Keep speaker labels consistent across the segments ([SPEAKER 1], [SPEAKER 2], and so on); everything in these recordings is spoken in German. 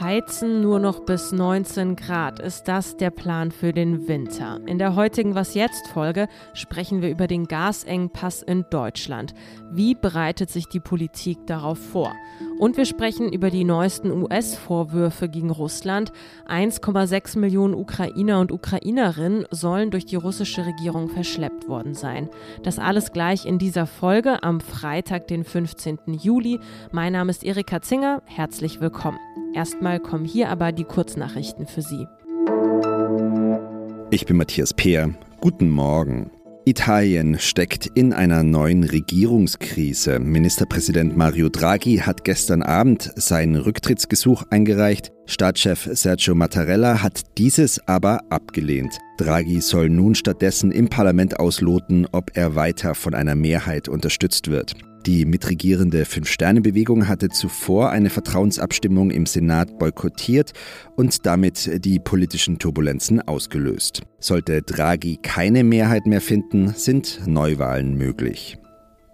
[SPEAKER 1] Heizen nur noch bis 19 Grad. Ist das der Plan für den Winter? In der heutigen Was jetzt Folge sprechen wir über den Gasengpass in Deutschland. Wie bereitet sich die Politik darauf vor? Und wir sprechen über die neuesten US-Vorwürfe gegen Russland. 1,6 Millionen Ukrainer und Ukrainerinnen sollen durch die russische Regierung verschleppt worden sein. Das alles gleich in dieser Folge am Freitag, den 15. Juli. Mein Name ist Erika Zinger. Herzlich willkommen. Erstmal kommen hier aber die Kurznachrichten für Sie.
[SPEAKER 2] Ich bin Matthias Peer. Guten Morgen. Italien steckt in einer neuen Regierungskrise. Ministerpräsident Mario Draghi hat gestern Abend sein Rücktrittsgesuch eingereicht. Staatschef Sergio Mattarella hat dieses aber abgelehnt. Draghi soll nun stattdessen im Parlament ausloten, ob er weiter von einer Mehrheit unterstützt wird. Die mitregierende Fünf-Sterne-Bewegung hatte zuvor eine Vertrauensabstimmung im Senat boykottiert und damit die politischen Turbulenzen ausgelöst. Sollte Draghi keine Mehrheit mehr finden, sind Neuwahlen möglich.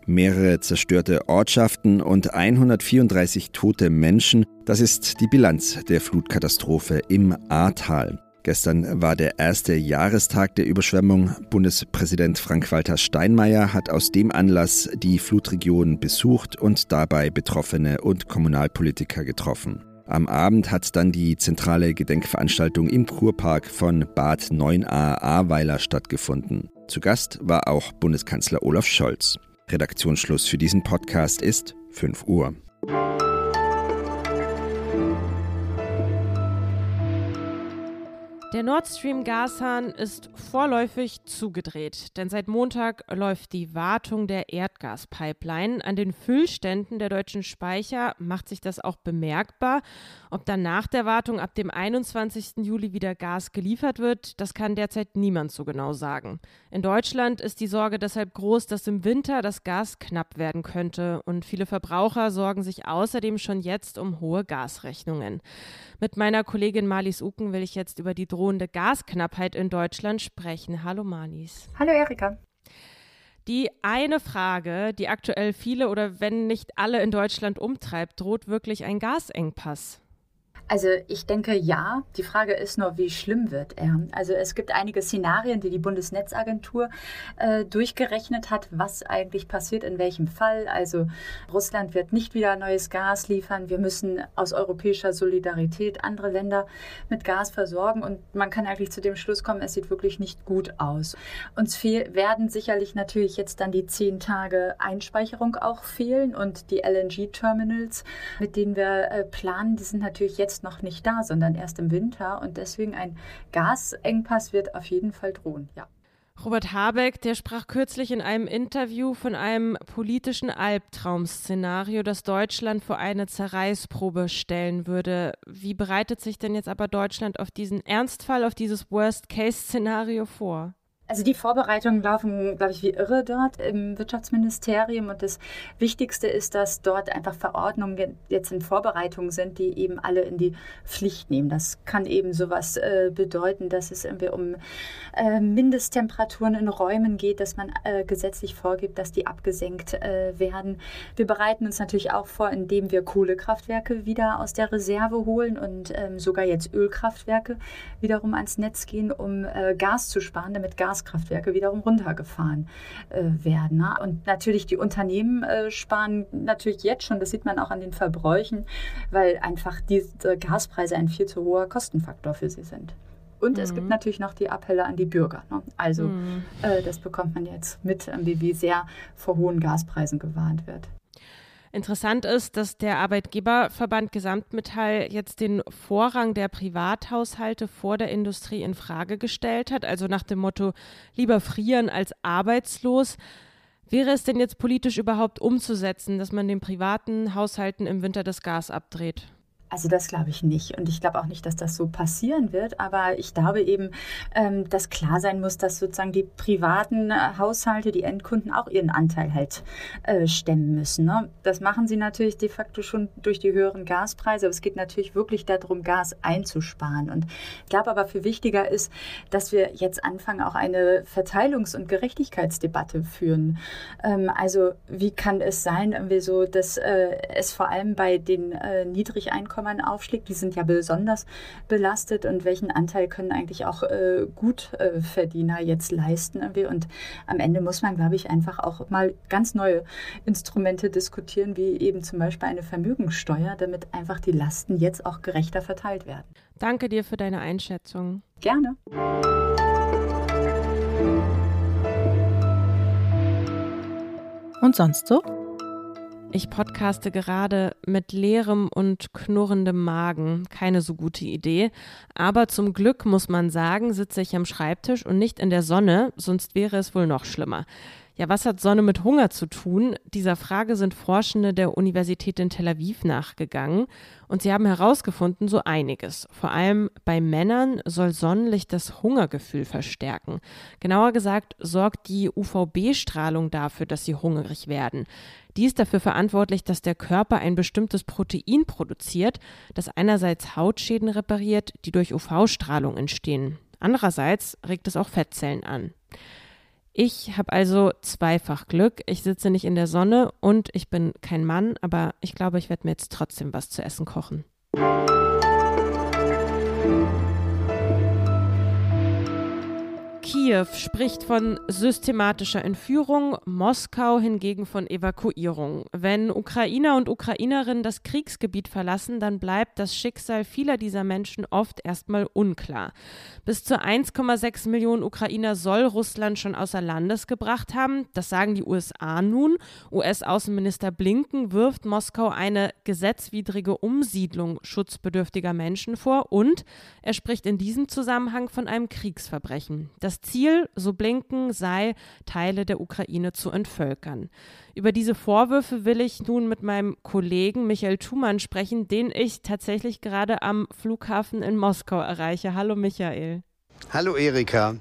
[SPEAKER 2] Mehrere zerstörte Ortschaften und 134 tote Menschen, das ist die Bilanz der Flutkatastrophe im Ahrtal. Gestern war der erste Jahrestag der Überschwemmung. Bundespräsident Frank-Walter Steinmeier hat aus dem Anlass die Flutregion besucht und dabei Betroffene und Kommunalpolitiker getroffen. Am Abend hat dann die zentrale Gedenkveranstaltung im Kurpark von Bad 9a Ahrweiler stattgefunden. Zu Gast war auch Bundeskanzler Olaf Scholz. Redaktionsschluss für diesen Podcast ist 5 Uhr.
[SPEAKER 1] Der Nord Stream Gashahn ist vorläufig zugedreht, denn seit Montag läuft die Wartung der Erdgaspipeline. An den Füllständen der deutschen Speicher macht sich das auch bemerkbar. Ob dann nach der Wartung ab dem 21. Juli wieder Gas geliefert wird, das kann derzeit niemand so genau sagen. In Deutschland ist die Sorge deshalb groß, dass im Winter das Gas knapp werden könnte und viele Verbraucher sorgen sich außerdem schon jetzt um hohe Gasrechnungen. Mit meiner Kollegin Marlies Uken will ich jetzt über die drohende Gasknappheit in Deutschland sprechen. Hallo Marlies.
[SPEAKER 3] Hallo Erika.
[SPEAKER 1] Die eine Frage, die aktuell viele oder wenn nicht alle in Deutschland umtreibt, droht wirklich ein Gasengpass.
[SPEAKER 3] Also ich denke ja. Die Frage ist nur, wie schlimm wird er? Also es gibt einige Szenarien, die die Bundesnetzagentur äh, durchgerechnet hat, was eigentlich passiert in welchem Fall. Also Russland wird nicht wieder neues Gas liefern. Wir müssen aus europäischer Solidarität andere Länder mit Gas versorgen. Und man kann eigentlich zu dem Schluss kommen, es sieht wirklich nicht gut aus. Uns fehl, werden sicherlich natürlich jetzt dann die zehn Tage Einspeicherung auch fehlen und die LNG-Terminals, mit denen wir äh, planen, die sind natürlich jetzt jetzt noch nicht da, sondern erst im Winter. Und deswegen ein Gasengpass wird auf jeden Fall drohen, ja.
[SPEAKER 1] Robert Habeck, der sprach kürzlich in einem Interview von einem politischen Albtraum-Szenario, das Deutschland vor eine Zerreißprobe stellen würde. Wie bereitet sich denn jetzt aber Deutschland auf diesen Ernstfall, auf dieses Worst-Case-Szenario vor?
[SPEAKER 3] Also die Vorbereitungen laufen, glaube ich, wie irre dort im Wirtschaftsministerium. Und das Wichtigste ist, dass dort einfach Verordnungen jetzt in Vorbereitung sind, die eben alle in die Pflicht nehmen. Das kann eben sowas äh, bedeuten, dass es irgendwie um äh, Mindesttemperaturen in Räumen geht, dass man äh, gesetzlich vorgibt, dass die abgesenkt äh, werden. Wir bereiten uns natürlich auch vor, indem wir Kohlekraftwerke wieder aus der Reserve holen und ähm, sogar jetzt Ölkraftwerke wiederum ans Netz gehen, um äh, Gas zu sparen, damit Gas Gaskraftwerke wiederum runtergefahren äh, werden. Ne? Und natürlich die Unternehmen äh, sparen natürlich jetzt schon, das sieht man auch an den Verbräuchen, weil einfach diese Gaspreise ein viel zu hoher Kostenfaktor für sie sind. Und mhm. es gibt mhm. natürlich noch die Appelle an die Bürger. Ne? Also mhm. äh, das bekommt man jetzt mit, wie sehr vor hohen Gaspreisen gewarnt wird.
[SPEAKER 1] Interessant ist, dass der Arbeitgeberverband Gesamtmetall jetzt den Vorrang der Privathaushalte vor der Industrie in Frage gestellt hat, also nach dem Motto lieber frieren als arbeitslos. Wäre es denn jetzt politisch überhaupt umzusetzen, dass man den privaten Haushalten im Winter das Gas abdreht?
[SPEAKER 3] Also das glaube ich nicht. Und ich glaube auch nicht, dass das so passieren wird. Aber ich glaube eben, ähm, dass klar sein muss, dass sozusagen die privaten äh, Haushalte, die Endkunden auch ihren Anteil halt äh, stemmen müssen. Ne? Das machen sie natürlich de facto schon durch die höheren Gaspreise. Aber es geht natürlich wirklich darum, Gas einzusparen. Und ich glaube aber für wichtiger ist, dass wir jetzt anfangen, auch eine Verteilungs- und Gerechtigkeitsdebatte führen. Ähm, also wie kann es sein, irgendwie so, dass äh, es vor allem bei den äh, Niedrigeinkommen Einkommen aufschlägt. Die sind ja besonders belastet und welchen Anteil können eigentlich auch äh, Gutverdiener jetzt leisten. Und am Ende muss man, glaube ich, einfach auch mal ganz neue Instrumente diskutieren, wie eben zum Beispiel eine Vermögensteuer, damit einfach die Lasten jetzt auch gerechter verteilt werden.
[SPEAKER 1] Danke dir für deine Einschätzung.
[SPEAKER 3] Gerne.
[SPEAKER 4] Und sonst so?
[SPEAKER 1] Ich podcaste gerade mit leerem und knurrendem Magen. Keine so gute Idee. Aber zum Glück muss man sagen, sitze ich am Schreibtisch und nicht in der Sonne, sonst wäre es wohl noch schlimmer. Ja, was hat Sonne mit Hunger zu tun? Dieser Frage sind Forschende der Universität in Tel Aviv nachgegangen und sie haben herausgefunden so einiges. Vor allem bei Männern soll Sonnenlicht das Hungergefühl verstärken. Genauer gesagt sorgt die UVB-Strahlung dafür, dass sie hungrig werden. Die ist dafür verantwortlich, dass der Körper ein bestimmtes Protein produziert, das einerseits Hautschäden repariert, die durch UV-Strahlung entstehen. Andererseits regt es auch Fettzellen an. Ich habe also zweifach Glück. Ich sitze nicht in der Sonne und ich bin kein Mann, aber ich glaube, ich werde mir jetzt trotzdem was zu essen kochen. Kiew spricht von systematischer Entführung, Moskau hingegen von Evakuierung. Wenn Ukrainer und Ukrainerinnen das Kriegsgebiet verlassen, dann bleibt das Schicksal vieler dieser Menschen oft erstmal unklar. Bis zu 1,6 Millionen Ukrainer soll Russland schon außer Landes gebracht haben. Das sagen die USA nun. US-Außenminister Blinken wirft Moskau eine gesetzwidrige Umsiedlung schutzbedürftiger Menschen vor und er spricht in diesem Zusammenhang von einem Kriegsverbrechen. Das Ziel, so Blinken, sei, Teile der Ukraine zu entvölkern. Über diese Vorwürfe will ich nun mit meinem Kollegen Michael Thumann sprechen, den ich tatsächlich gerade am Flughafen in Moskau erreiche. Hallo Michael.
[SPEAKER 5] Hallo Erika.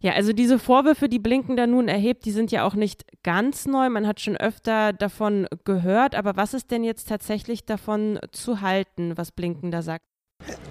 [SPEAKER 1] Ja, also diese Vorwürfe, die Blinken da nun erhebt, die sind ja auch nicht ganz neu. Man hat schon öfter davon gehört. Aber was ist denn jetzt tatsächlich davon zu halten, was Blinken da sagt?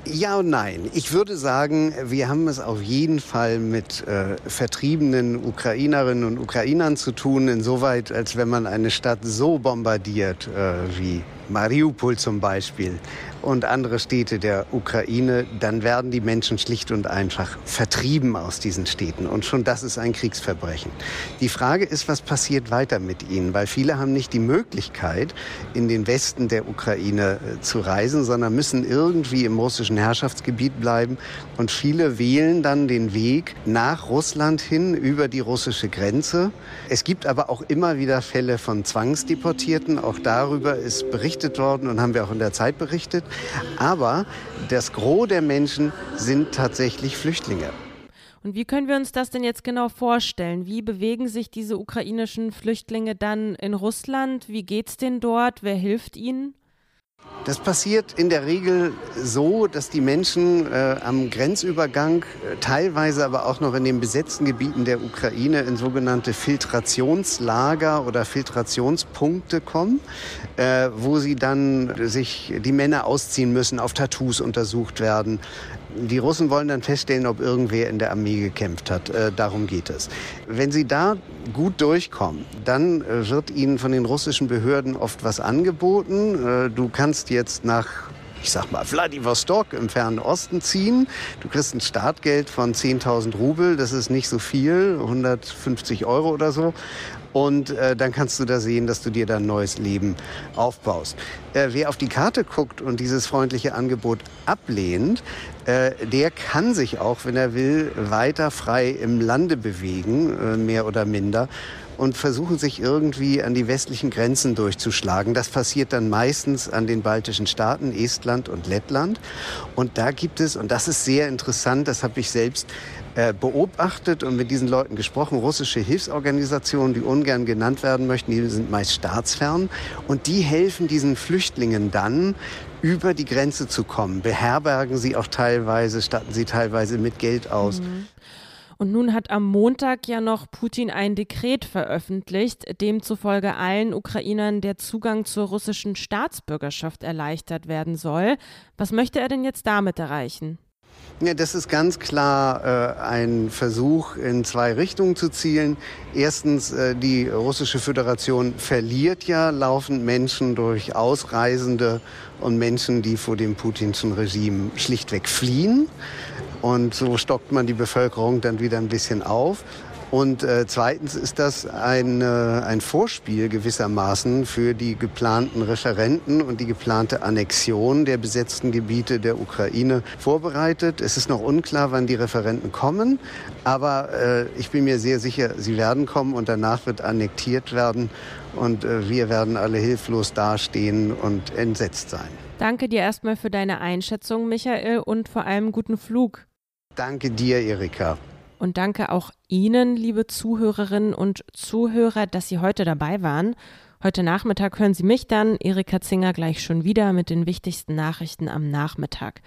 [SPEAKER 5] Ja und nein. Ich würde sagen, wir haben es auf jeden Fall mit äh, vertriebenen Ukrainerinnen und Ukrainern zu tun, insoweit, als wenn man eine Stadt so bombardiert äh, wie Mariupol zum Beispiel und andere Städte der Ukraine, dann werden die Menschen schlicht und einfach vertrieben aus diesen Städten. Und schon das ist ein Kriegsverbrechen. Die Frage ist, was passiert weiter mit ihnen? Weil viele haben nicht die Möglichkeit, in den Westen der Ukraine äh, zu reisen, sondern müssen irgendwie im russischen Herrschaftsgebiet bleiben. Und viele wählen dann den Weg nach Russland hin über die russische Grenze. Es gibt aber auch immer wieder Fälle von Zwangsdeportierten. Auch darüber ist berichtet worden und haben wir auch in der Zeit berichtet. Aber das Gros der Menschen sind tatsächlich Flüchtlinge.
[SPEAKER 1] Und wie können wir uns das denn jetzt genau vorstellen? Wie bewegen sich diese ukrainischen Flüchtlinge dann in Russland? Wie geht es denen dort? Wer hilft ihnen?
[SPEAKER 5] Das passiert in der Regel so, dass die Menschen äh, am Grenzübergang, äh, teilweise aber auch noch in den besetzten Gebieten der Ukraine, in sogenannte Filtrationslager oder Filtrationspunkte kommen, äh, wo sie dann sich die Männer ausziehen müssen, auf Tattoos untersucht werden, die Russen wollen dann feststellen, ob irgendwer in der Armee gekämpft hat. Äh, darum geht es. Wenn sie da gut durchkommen, dann äh, wird ihnen von den russischen Behörden oft was angeboten. Äh, du kannst jetzt nach ich sag mal, Vladivostok im fernen Osten ziehen. Du kriegst ein Startgeld von 10.000 Rubel, das ist nicht so viel, 150 Euro oder so. Und äh, dann kannst du da sehen, dass du dir da ein neues Leben aufbaust. Äh, wer auf die Karte guckt und dieses freundliche Angebot ablehnt, äh, der kann sich auch, wenn er will, weiter frei im Lande bewegen, äh, mehr oder minder. Und versuchen sich irgendwie an die westlichen Grenzen durchzuschlagen. Das passiert dann meistens an den baltischen Staaten, Estland und Lettland. Und da gibt es, und das ist sehr interessant, das habe ich selbst äh, beobachtet und mit diesen Leuten gesprochen, russische Hilfsorganisationen, die ungern genannt werden möchten, die sind meist staatsfern und die helfen diesen Flüchtlingen dann, über die Grenze zu kommen, beherbergen sie auch teilweise, statten sie teilweise mit Geld aus. Mhm.
[SPEAKER 1] Und nun hat am Montag ja noch Putin ein Dekret veröffentlicht, demzufolge allen Ukrainern der Zugang zur russischen Staatsbürgerschaft erleichtert werden soll. Was möchte er denn jetzt damit erreichen?
[SPEAKER 5] Ja, das ist ganz klar äh, ein Versuch, in zwei Richtungen zu zielen. Erstens, äh, die russische Föderation verliert ja laufend Menschen durch Ausreisende und Menschen, die vor dem putinschen Regime schlichtweg fliehen. Und so stockt man die Bevölkerung dann wieder ein bisschen auf. Und äh, zweitens ist das ein, äh, ein Vorspiel gewissermaßen für die geplanten Referenten und die geplante Annexion der besetzten Gebiete der Ukraine vorbereitet. Es ist noch unklar, wann die Referenten kommen, aber äh, ich bin mir sehr sicher, sie werden kommen und danach wird annektiert werden und äh, wir werden alle hilflos dastehen und entsetzt sein.
[SPEAKER 1] Danke dir erstmal für deine Einschätzung, Michael, und vor allem guten Flug.
[SPEAKER 5] Danke dir, Erika.
[SPEAKER 1] Und danke auch Ihnen, liebe Zuhörerinnen und Zuhörer, dass Sie heute dabei waren. Heute Nachmittag hören Sie mich dann, Erika Zinger, gleich schon wieder mit den wichtigsten Nachrichten am Nachmittag.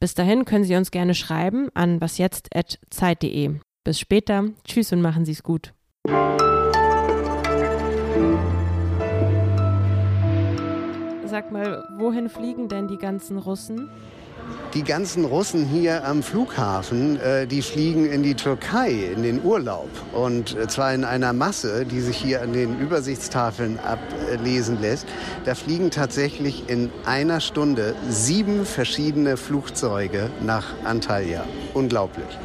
[SPEAKER 1] Bis dahin können Sie uns gerne schreiben an wasjetzt.zeit.de. Bis später. Tschüss und machen Sie es gut. Sag mal, wohin fliegen denn die ganzen Russen?
[SPEAKER 5] Die ganzen Russen hier am Flughafen, äh, die fliegen in die Türkei in den Urlaub. Und äh, zwar in einer Masse, die sich hier an den Übersichtstafeln ablesen lässt. Da fliegen tatsächlich in einer Stunde sieben verschiedene Flugzeuge nach Antalya. Unglaublich.